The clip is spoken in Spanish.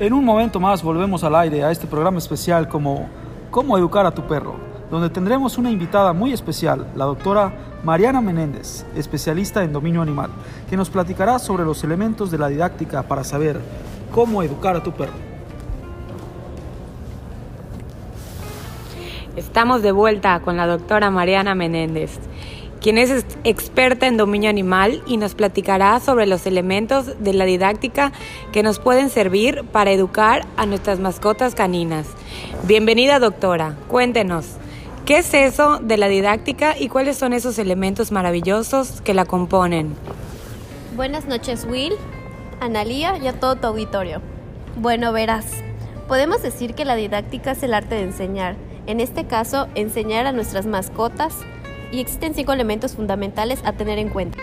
En un momento más volvemos al aire a este programa especial como Cómo educar a tu perro, donde tendremos una invitada muy especial, la doctora Mariana Menéndez, especialista en dominio animal, que nos platicará sobre los elementos de la didáctica para saber cómo educar a tu perro. Estamos de vuelta con la doctora Mariana Menéndez quien es experta en dominio animal y nos platicará sobre los elementos de la didáctica que nos pueden servir para educar a nuestras mascotas caninas. Bienvenida doctora, cuéntenos, ¿qué es eso de la didáctica y cuáles son esos elementos maravillosos que la componen? Buenas noches Will, Analía y a todo tu auditorio. Bueno, verás, podemos decir que la didáctica es el arte de enseñar, en este caso enseñar a nuestras mascotas, y existen cinco elementos fundamentales a tener en cuenta.